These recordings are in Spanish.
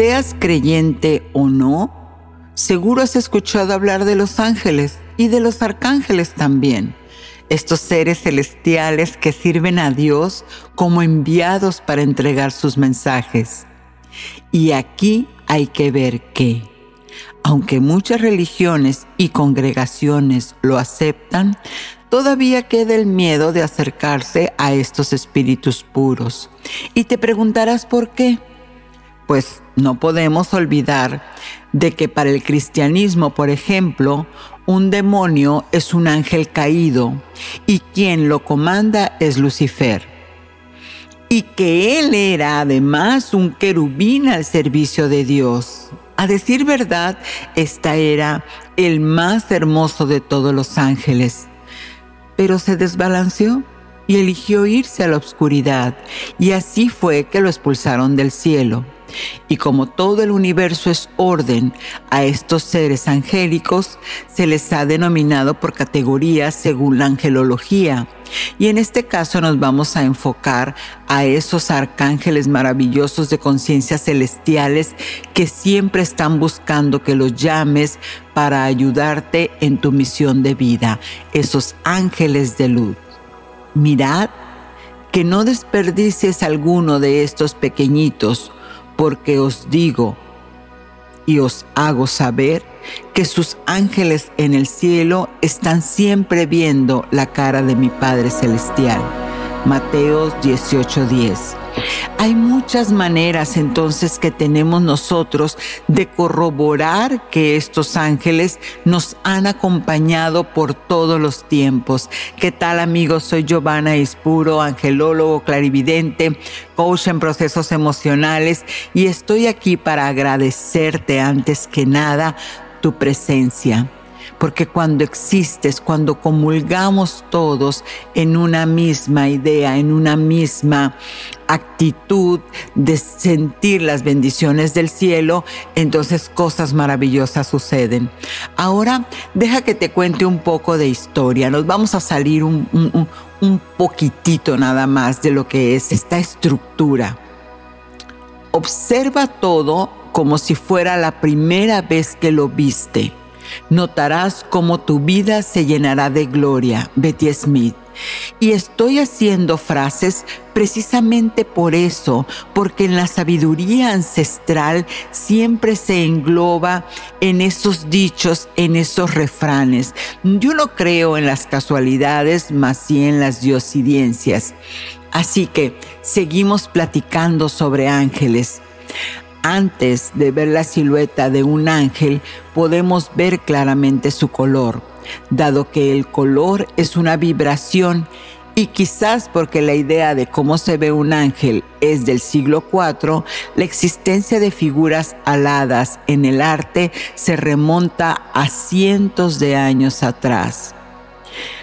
Seas creyente o no, seguro has escuchado hablar de los ángeles y de los arcángeles también estos seres celestiales que sirven a Dios como enviados para entregar sus mensajes. Y aquí hay que ver que, aunque muchas religiones y congregaciones lo aceptan, todavía queda el miedo de acercarse a estos espíritus puros. Y te preguntarás por qué. Pues no podemos olvidar de que para el cristianismo, por ejemplo, un demonio es un ángel caído y quien lo comanda es Lucifer. Y que él era además un querubín al servicio de Dios. A decir verdad, esta era el más hermoso de todos los ángeles. Pero se desbalanceó y eligió irse a la oscuridad, y así fue que lo expulsaron del cielo. Y como todo el universo es orden, a estos seres angélicos se les ha denominado por categorías según la angelología. Y en este caso nos vamos a enfocar a esos arcángeles maravillosos de conciencias celestiales que siempre están buscando que los llames para ayudarte en tu misión de vida, esos ángeles de luz. Mirad que no desperdicies alguno de estos pequeñitos, porque os digo y os hago saber que sus ángeles en el cielo están siempre viendo la cara de mi Padre Celestial. Mateos 18:10. Hay muchas maneras entonces que tenemos nosotros de corroborar que estos ángeles nos han acompañado por todos los tiempos. ¿Qué tal amigos? Soy Giovanna Ispuro, angelólogo, clarividente, coach en procesos emocionales y estoy aquí para agradecerte antes que nada tu presencia porque cuando existes, cuando comulgamos todos en una misma idea, en una misma actitud de sentir las bendiciones del cielo, entonces cosas maravillosas suceden. Ahora, deja que te cuente un poco de historia. Nos vamos a salir un, un poquitito nada más de lo que es esta estructura. Observa todo como si fuera la primera vez que lo viste. Notarás cómo tu vida se llenará de gloria. Betty Smith. Y estoy haciendo frases precisamente por eso, porque en la sabiduría ancestral siempre se engloba en esos dichos, en esos refranes. Yo no creo en las casualidades, más sí en las diosidencias. Así que seguimos platicando sobre ángeles. Antes de ver la silueta de un ángel, podemos ver claramente su color, dado que el color es una vibración y quizás porque la idea de cómo se ve un ángel es del siglo IV, la existencia de figuras aladas en el arte se remonta a cientos de años atrás.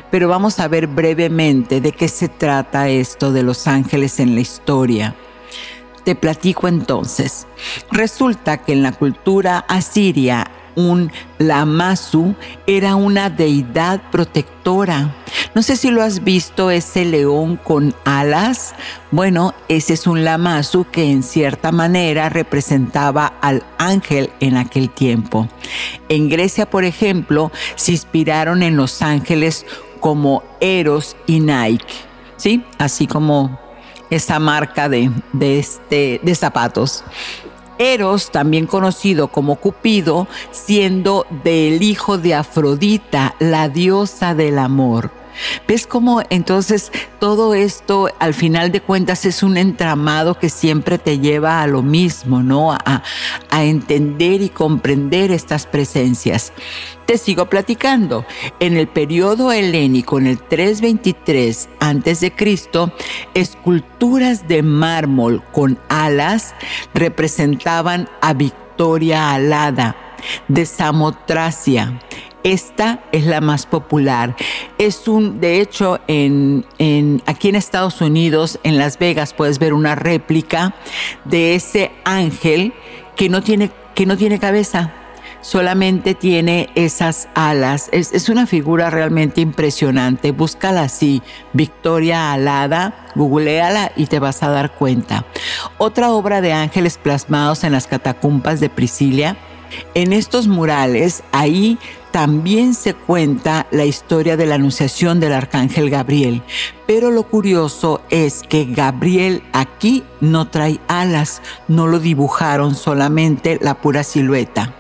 Pero vamos a ver brevemente de qué se trata esto de los ángeles en la historia. Te platico entonces. Resulta que en la cultura asiria un lamasu era una deidad protectora. No sé si lo has visto, ese león con alas. Bueno, ese es un lamasu que en cierta manera representaba al ángel en aquel tiempo. En Grecia, por ejemplo, se inspiraron en los ángeles como Eros y Nike, ¿sí? Así como esa marca de, de, este, de zapatos. Eros, también conocido como Cupido, siendo del hijo de Afrodita, la diosa del amor. ¿Ves cómo entonces todo esto al final de cuentas es un entramado que siempre te lleva a lo mismo, ¿no? A, a entender y comprender estas presencias. Te sigo platicando. En el periodo helénico, en el 323 a.C., esculturas de mármol con alas representaban a Victoria Alada de Samotracia. Esta es la más popular. Es un, de hecho, en, en, aquí en Estados Unidos, en Las Vegas, puedes ver una réplica de ese ángel que no tiene, que no tiene cabeza solamente tiene esas alas. Es, una figura realmente impresionante. Búscala así, Victoria Alada, googleala y te vas a dar cuenta. Otra obra de ángeles plasmados en las catacumbas de Priscilia. En estos murales, ahí también se cuenta la historia de la anunciación del arcángel Gabriel. Pero lo curioso es que Gabriel aquí no trae alas, no lo dibujaron solamente la pura silueta.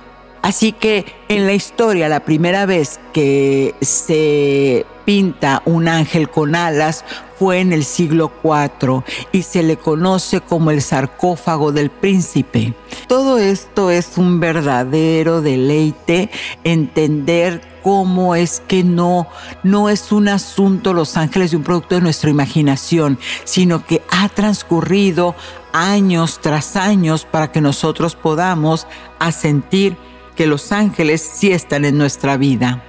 Así que en la historia, la primera vez que se pinta un ángel con alas fue en el siglo IV y se le conoce como el sarcófago del príncipe. Todo esto es un verdadero deleite entender cómo es que no, no es un asunto Los Ángeles de un producto de nuestra imaginación, sino que ha transcurrido años tras años para que nosotros podamos asentir que los ángeles sí están en nuestra vida.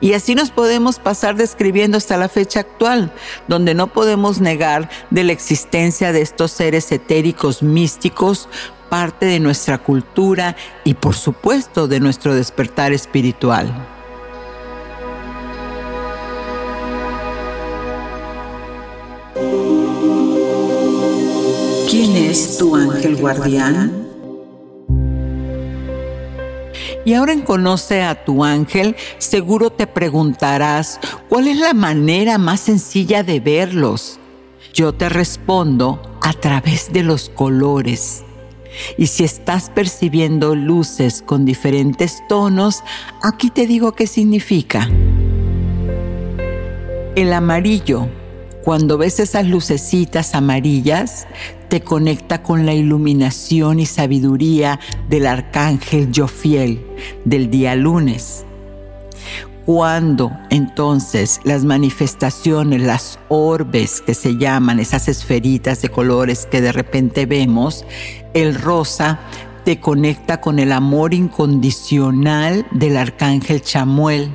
Y así nos podemos pasar describiendo hasta la fecha actual, donde no podemos negar de la existencia de estos seres etéricos místicos, parte de nuestra cultura y por supuesto de nuestro despertar espiritual. ¿Quién es tu ángel guardián? Y ahora en Conoce a tu ángel, seguro te preguntarás, ¿cuál es la manera más sencilla de verlos? Yo te respondo a través de los colores. Y si estás percibiendo luces con diferentes tonos, aquí te digo qué significa. El amarillo cuando ves esas lucecitas amarillas, te conecta con la iluminación y sabiduría del arcángel Jofiel del día lunes. Cuando entonces las manifestaciones, las orbes que se llaman, esas esferitas de colores que de repente vemos, el rosa te conecta con el amor incondicional del arcángel Chamuel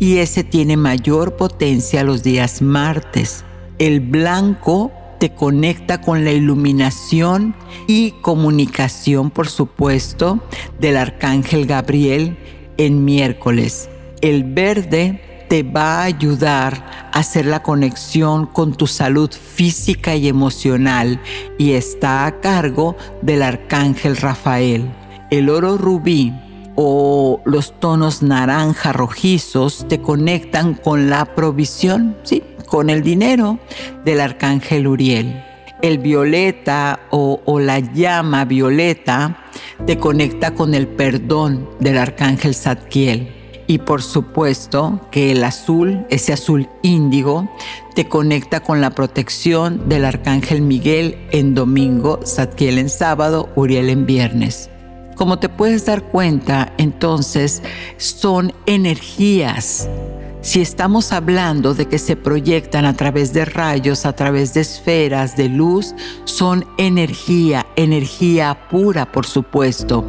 y ese tiene mayor potencia los días martes. El blanco conecta con la iluminación y comunicación, por supuesto, del arcángel Gabriel en miércoles. El verde te va a ayudar a hacer la conexión con tu salud física y emocional y está a cargo del arcángel Rafael. El oro rubí o los tonos naranja rojizos te conectan con la provisión, ¿sí? con el dinero del arcángel Uriel. El violeta o, la llama violeta te conecta con el perdón del arcángel Zadkiel. Y por supuesto que el azul, ese azul índigo, te conecta con la protección del arcángel Miguel en domingo, Zadkiel en sábado, Uriel en viernes. Como te puedes dar cuenta, entonces son energías. Si estamos hablando de que se proyectan a través de rayos, a través de esferas de luz, son energía, energía pura, por supuesto.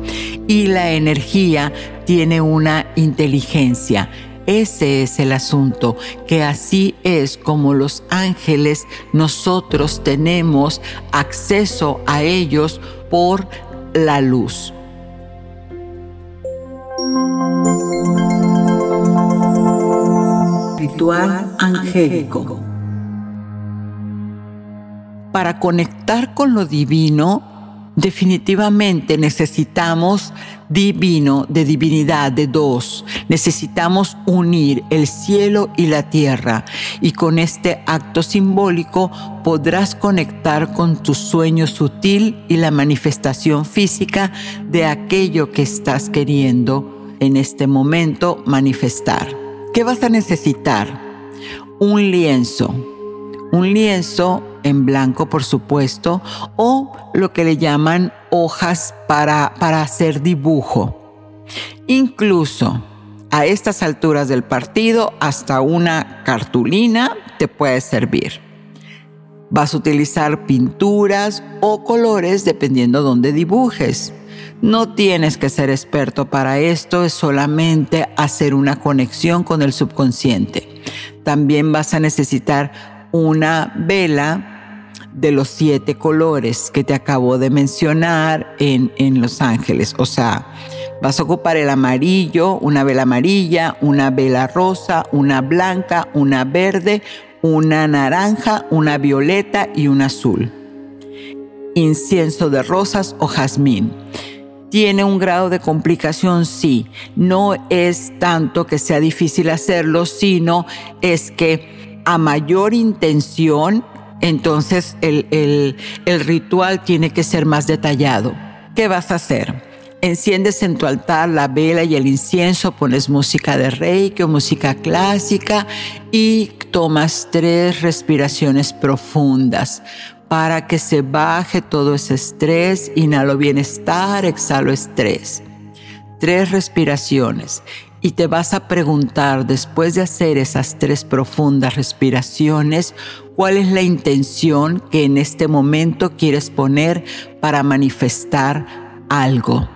Y la energía tiene una inteligencia. Ese es el asunto, que así es como los ángeles nosotros tenemos acceso a ellos por la luz. Angélico. Para conectar con lo divino, definitivamente necesitamos divino, de divinidad, de dos. Necesitamos unir el cielo y la tierra y con este acto simbólico podrás conectar con tu sueño sutil y la manifestación física de aquello que estás queriendo en este momento manifestar. ¿Qué vas a necesitar? Un lienzo. Un lienzo en blanco, por supuesto, o lo que le llaman hojas para, para hacer dibujo. Incluso a estas alturas del partido, hasta una cartulina te puede servir. Vas a utilizar pinturas o colores dependiendo dónde dibujes. No tienes que ser experto para esto, es solamente hacer una conexión con el subconsciente. También vas a necesitar una vela de los siete colores que te acabo de mencionar en, en Los Ángeles. O sea, vas a ocupar el amarillo, una vela amarilla, una vela rosa, una blanca, una verde, una naranja, una violeta y un azul. Incienso de rosas o jazmín. ¿Tiene un grado de complicación? Sí. No es tanto que sea difícil hacerlo, sino es que a mayor intención entonces el, ritual tiene que ser más detallado. ¿Qué vas a hacer? Enciendes en tu altar la vela y el incienso, pones música de reiki o música clásica y tomas tres respiraciones profundas para que se baje todo ese estrés. Inhalo bienestar, exhalo estrés. Tres respiraciones. Y te vas a preguntar, después de hacer esas tres profundas respiraciones, cuál es la intención que en este momento quieres poner para manifestar algo.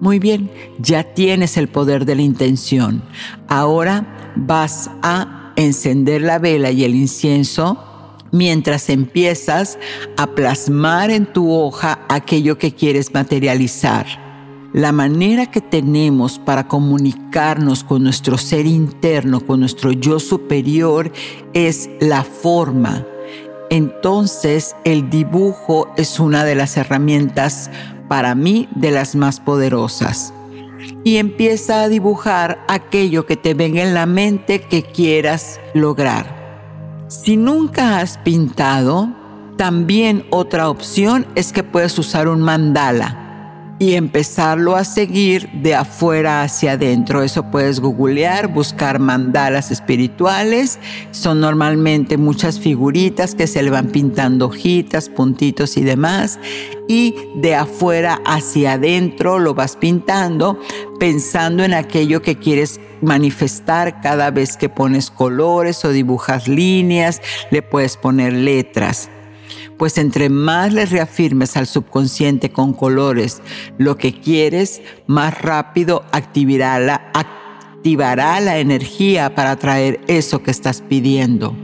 Muy bien, ya tienes el poder de la intención. Ahora vas a encender la vela y el incienso mientras empiezas a plasmar en tu hoja aquello que quieres materializar. La manera que tenemos para comunicarnos con nuestro ser interno, con nuestro yo superior, es la forma. Entonces el dibujo es una de las herramientas para mí de las más poderosas. Y empieza a dibujar aquello que te venga en la mente que quieras lograr. Si nunca has pintado, también otra opción es que puedes usar un mandala y empezarlo a seguir de afuera hacia adentro. Eso puedes googlear, buscar mandalas espirituales. Son normalmente muchas figuritas que se le van pintando hojitas, puntitos y demás. Y de afuera hacia adentro lo vas pintando pensando en aquello que quieres manifestar cada vez que pones colores o dibujas líneas, le puedes poner letras pues entre más le reafirmes al subconsciente con colores lo que quieres, más rápido activará la, energía para traer eso que estás pidiendo.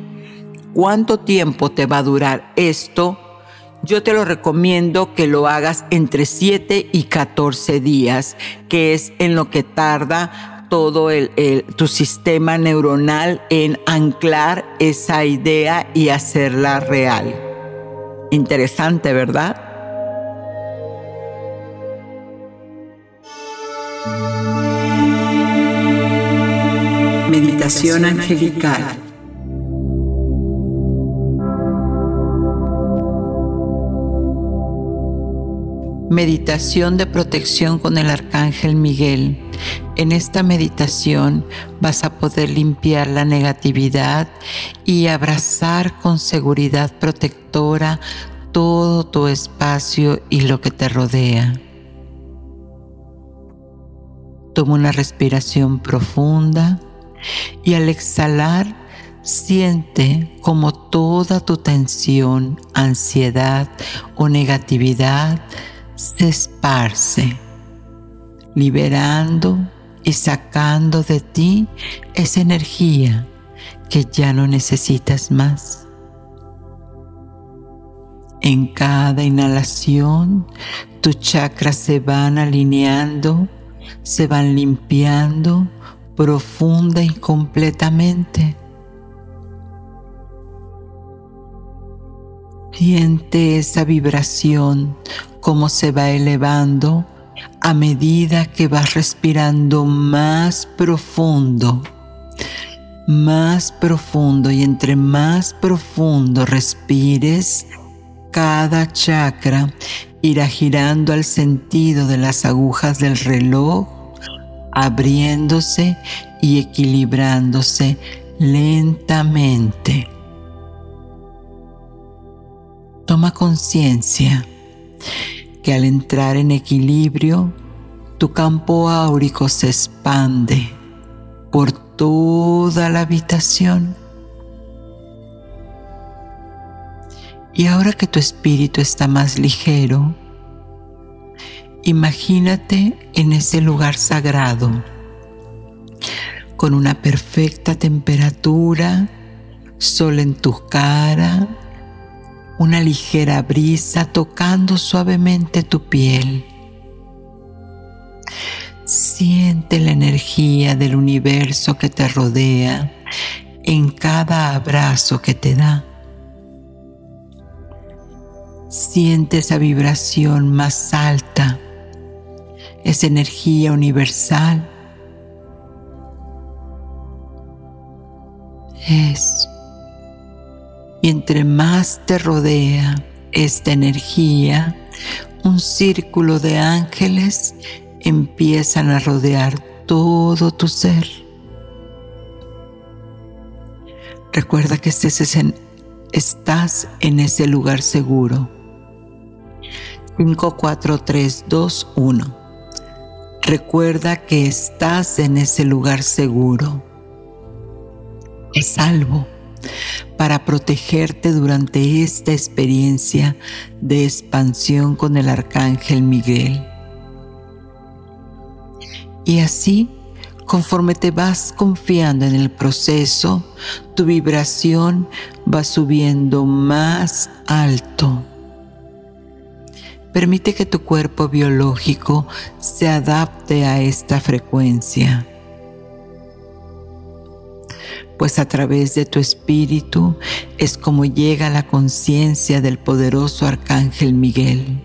¿Cuánto tiempo te va a durar esto? Yo te lo recomiendo que lo hagas entre 7 y 14 días, que es en lo que tarda todo tu sistema neuronal en anclar esa idea y hacerla real. Interesante, ¿verdad? Meditación angelical. Meditación de protección con el Arcángel Miguel. En esta meditación vas a poder limpiar la negatividad y abrazar con seguridad protectora todo tu espacio y lo que te rodea. Toma una respiración profunda y al exhalar siente como toda tu tensión, ansiedad o negatividad se esparce, liberando y sacando de ti esa energía que ya no necesitas más. En cada inhalación, tus chakras se van alineando, se van limpiando profunda y completamente. Siente esa vibración, cómo se va elevando a medida que vas respirando más profundo, más profundo y entre más profundo respires, cada chakra irá girando al sentido de las agujas del reloj, abriéndose y equilibrándose lentamente. Toma conciencia que al entrar en equilibrio, tu campo áurico se expande por toda la habitación. Y ahora que tu espíritu está más ligero, imagínate en ese lugar sagrado, con una perfecta temperatura, sol en tu cara, una ligera brisa tocando suavemente tu piel. Siente la energía del universo que te rodea en cada abrazo que te da. Siente esa vibración más alta, esa energía universal. Es y entre más te rodea esta energía, un círculo de ángeles empiezan a rodear todo tu ser. Recuerda que estás en ese lugar seguro. 5, 4, 3, 2, 1. Recuerda que estás en ese lugar seguro. Es salvo para protegerte durante esta experiencia de expansión con el arcángel Miguel. Y así, conforme te vas confiando en el proceso, tu vibración va subiendo más alto. Permite que tu cuerpo biológico se adapte a esta frecuencia pues a través de tu espíritu es como llega la conciencia del poderoso arcángel Miguel.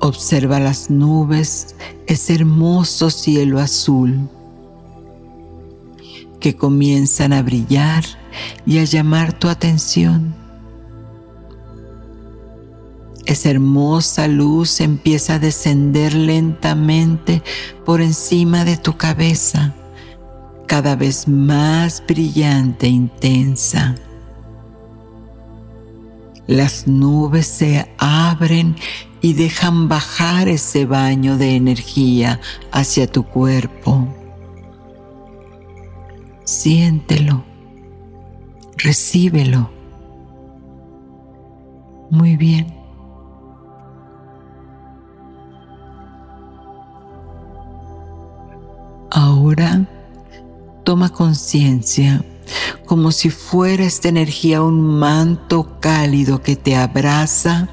Observa las nubes, ese hermoso cielo azul que comienzan a brillar y a llamar tu atención. Esa hermosa luz empieza a descender lentamente por encima de tu cabeza, cada vez más brillante e intensa. Las nubes se abren y dejan bajar ese baño de energía hacia tu cuerpo. Siéntelo, recíbelo. Muy bien. Ahora toma conciencia como si fuera esta energía un manto cálido que te abraza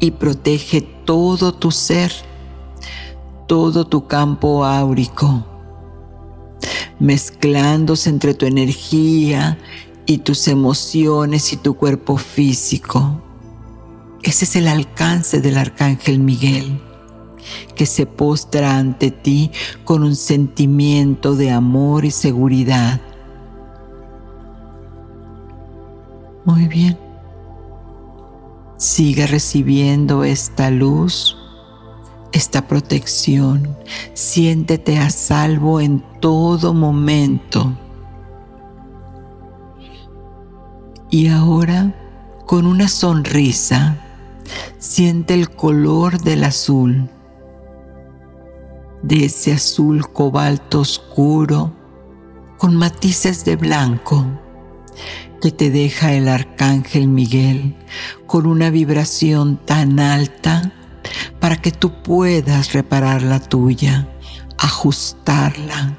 y protege todo tu ser, todo tu campo áurico, mezclándose entre tu energía y tus emociones y tu cuerpo físico. Ese es el alcance del arcángel Miguel que se postra ante ti con un sentimiento de amor y seguridad. Muy bien. Sigue recibiendo esta luz, esta protección. Siéntete a salvo en todo momento. Y ahora, con una sonrisa, siente el color del azul de ese azul cobalto oscuro con matices de blanco que te deja el arcángel Miguel con una vibración tan alta para que tú puedas reparar la tuya, ajustarla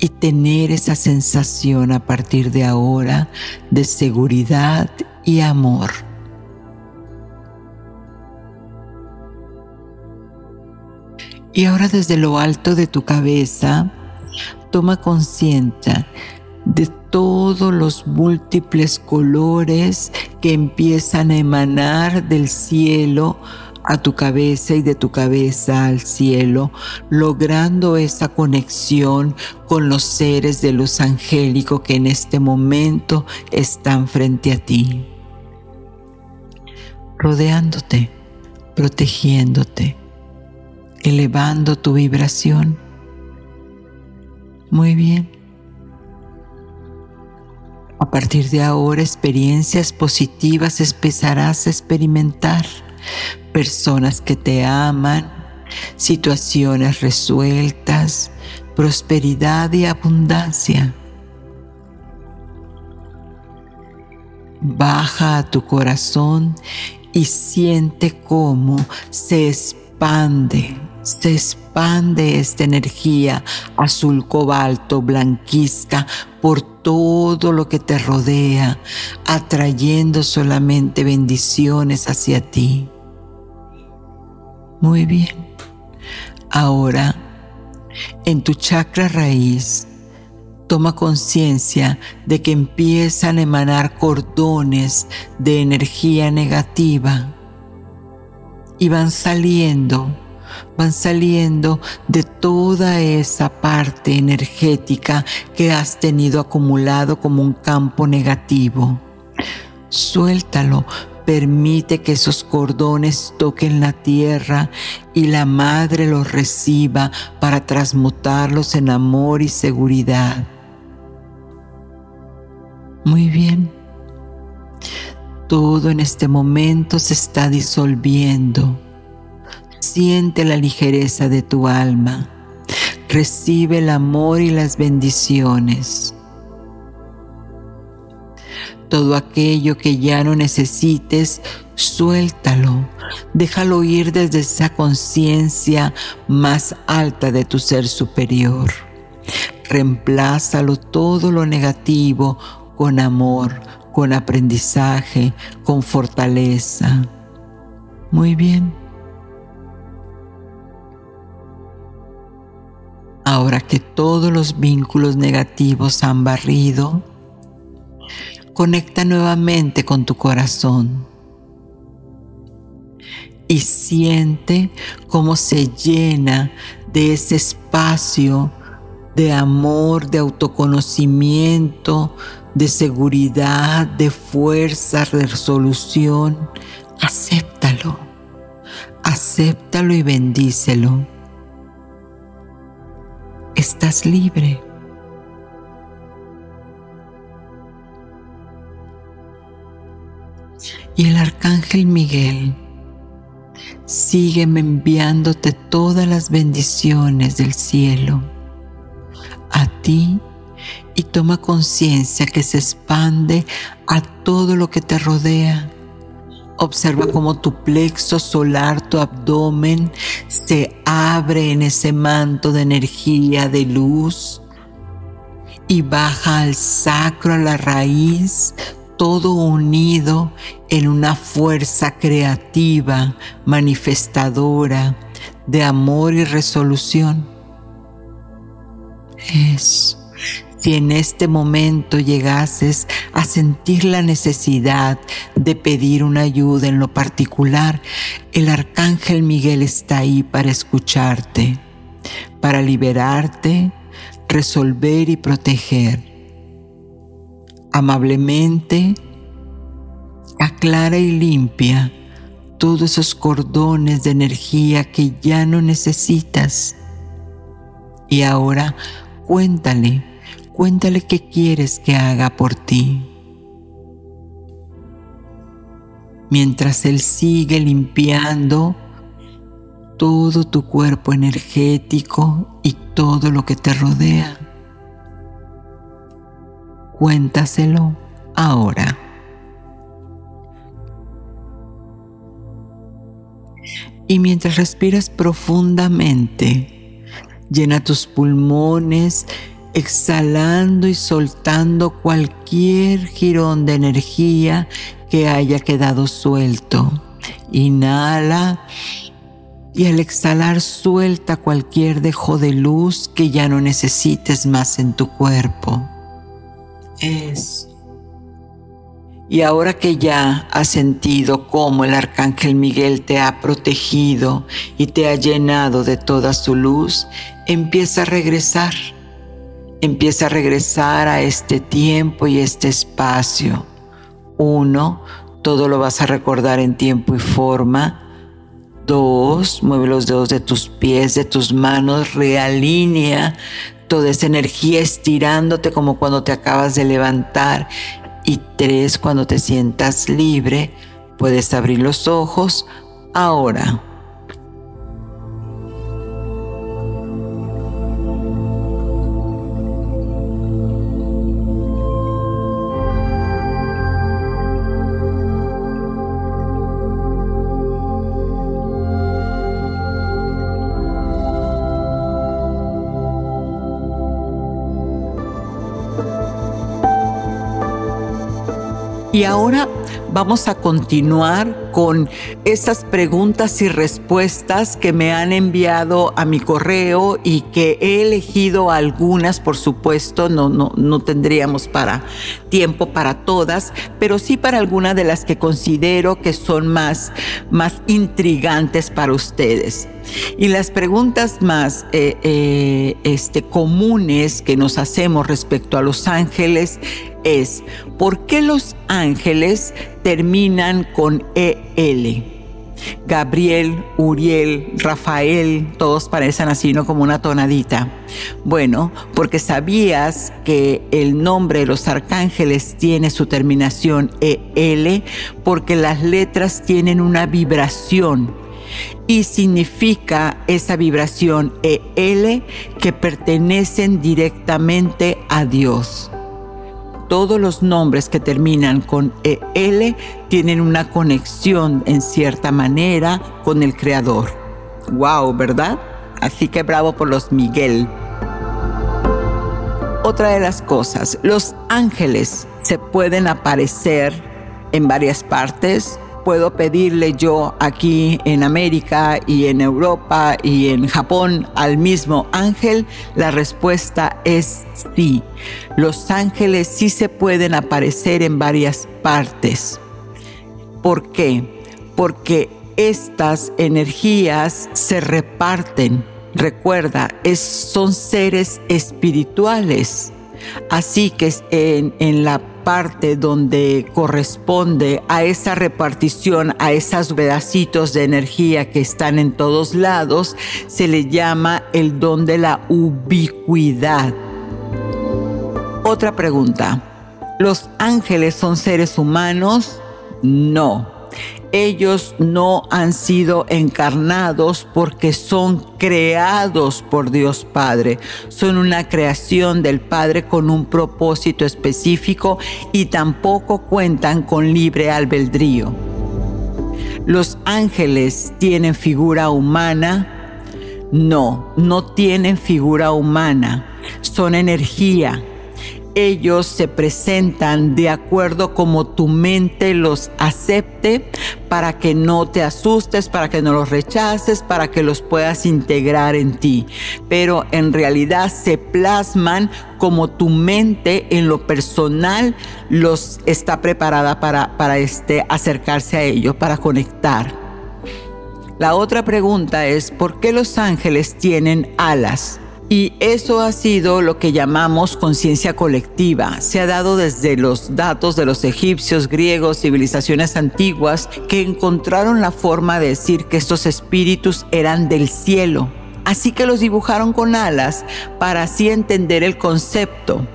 y tener esa sensación a partir de ahora de seguridad y amor. Y ahora desde lo alto de tu cabeza, toma conciencia de todos los múltiples colores que empiezan a emanar del cielo a tu cabeza y de tu cabeza al cielo, logrando esa conexión con los seres de luz angélico que en este momento están frente a ti, rodeándote, protegiéndote, elevando tu vibración. Muy bien. A partir de ahora experiencias positivas empezarás a experimentar personas que te aman, situaciones resueltas, prosperidad y abundancia. Baja a tu corazón y siente cómo se expande, se expande esta energía azul cobalto, blanquizca por todo lo que te rodea, atrayendo solamente bendiciones hacia ti. Muy bien. Ahora, en tu chakra raíz, toma conciencia de que empiezan a emanar cordones de energía negativa y van saliendo, van saliendo de toda esa parte energética que has tenido acumulado como un campo negativo. Suéltalo, Permite que esos cordones toquen la tierra y la madre los reciba para transmutarlos en amor y seguridad. Muy bien. Todo en este momento se está disolviendo. Siente la ligereza de tu alma. Recibe el amor y las bendiciones todo aquello que ya no necesites, suéltalo. Déjalo ir desde esa conciencia más alta de tu ser superior. Reemplázalo todo lo negativo con amor, con aprendizaje, con fortaleza. Muy bien. Ahora que todos los vínculos negativos han barrido, conecta nuevamente con tu corazón y siente cómo se llena de ese espacio de amor, de autoconocimiento, de seguridad, de fuerza, resolución. Acéptalo, acéptalo y bendícelo. Estás libre. Y el arcángel Miguel sigue enviándote todas las bendiciones del cielo a ti y toma conciencia que se expande a todo lo que te rodea. Observa cómo tu plexo solar, tu abdomen, se abre en ese manto de energía, de luz, y baja al sacro, a la raíz, todo unido en una fuerza creativa, manifestadora de amor y resolución. Es Si en este momento llegases a sentir la necesidad de pedir una ayuda en lo particular, el arcángel Miguel está ahí para escucharte, para liberarte, resolver y proteger amablemente, aclara y limpia todos esos cordones de energía que ya no necesitas. Y ahora cuéntale, cuéntale qué quieres que haga por ti. Mientras Él sigue limpiando todo tu cuerpo energético y todo lo que te rodea cuéntaselo ahora. Y mientras respiras profundamente, llena tus pulmones exhalando y soltando cualquier jirón de energía que haya quedado suelto. Inhala y al exhalar suelta cualquier dejo de luz que ya no necesites más en tu cuerpo. Es. Y ahora que ya has sentido cómo el arcángel Miguel te ha protegido y te ha llenado de toda su luz, empieza a regresar. Empieza a regresar a este tiempo y este espacio. Uno, todo lo vas a recordar en tiempo y forma. Dos, mueve los dedos de tus pies, de tus manos, realinea toda esa energía estirándote como cuando te acabas de levantar. Y tres, cuando te sientas libre, puedes abrir los ojos ahora. Y ahora vamos a continuar con esas preguntas y respuestas que me han enviado a mi correo y que he elegido algunas, por supuesto, no, no, no tendríamos para tiempo para todas, pero sí para algunas de las que considero que son más, más intrigantes para ustedes. Y las preguntas más eh, eh, este, comunes que nos hacemos respecto a los ángeles es, ¿por qué los ángeles terminan con EL? Gabriel, Uriel, Rafael, todos parecen así, ¿no? Como una tonadita. Bueno, porque sabías que el nombre de los arcángeles tiene su terminación EL, porque las letras tienen una vibración y significa esa vibración EL que pertenecen directamente a Dios todos los nombres que terminan con EL tienen una conexión en cierta manera con el Creador. ¡Wow! ¿Verdad? Así que bravo por los Miguel. Otra de las cosas, los ángeles se pueden aparecer en varias partes puedo pedirle yo aquí en América y en Europa y en Japón al mismo ángel? La respuesta es sí. Los ángeles sí se pueden aparecer en varias partes. ¿Por qué? Porque estas energías se reparten. Recuerda, son seres espirituales. Así que en, en la parte donde corresponde a esa repartición, a esos pedacitos de energía que están en todos lados, se le llama el don de la ubicuidad. Otra pregunta. ¿Los ángeles son seres humanos? No ellos no han sido encarnados porque son creados por Dios Padre. Son una creación del Padre con un propósito específico y tampoco cuentan con libre albedrío. ¿Los ángeles tienen figura humana? No, no tienen figura humana. Son energía ellos se presentan de acuerdo como tu mente los acepte para que no te asustes, para que no los rechaces, para que los puedas integrar en ti. Pero en realidad se plasman como tu mente en lo personal los está preparada para, para este, acercarse a ellos, para conectar. La otra pregunta es, ¿por qué los ángeles tienen alas? Y eso ha sido lo que llamamos conciencia colectiva. Se ha dado desde los datos de los egipcios, griegos, civilizaciones antiguas, que encontraron la forma de decir que estos espíritus eran del cielo. Así que los dibujaron con alas para así entender el concepto.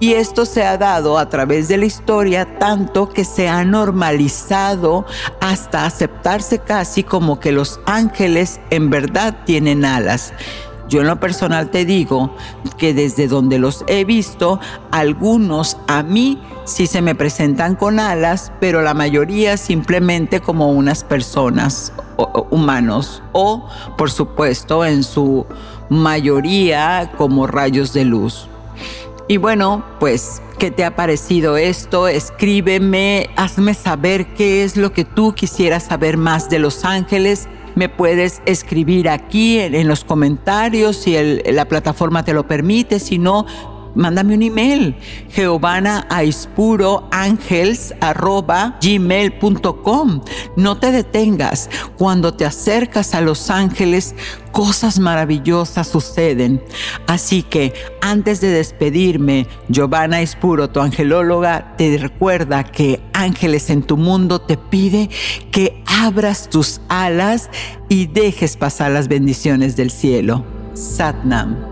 Y esto se ha dado a través de la historia tanto que se ha normalizado hasta aceptarse casi como que los ángeles en verdad tienen alas. Yo en lo personal te digo que desde donde los he visto, algunos a mí sí se me presentan con alas, pero la mayoría simplemente como unas personas humanos o, por supuesto, en su mayoría como rayos de luz. Y bueno, pues, ¿qué te ha parecido esto? Escríbeme, hazme saber qué es lo que tú quisieras saber más de los ángeles me puedes escribir aquí en, los comentarios si la plataforma te lo permite, si no, mándame un email, gmail.com No te detengas. Cuando te acercas a los ángeles, cosas maravillosas suceden. Así que antes de despedirme, Giovanna Ispuro, tu angelóloga, te recuerda que Ángeles en tu mundo te pide que abras tus alas y dejes pasar las bendiciones del cielo. Satnam.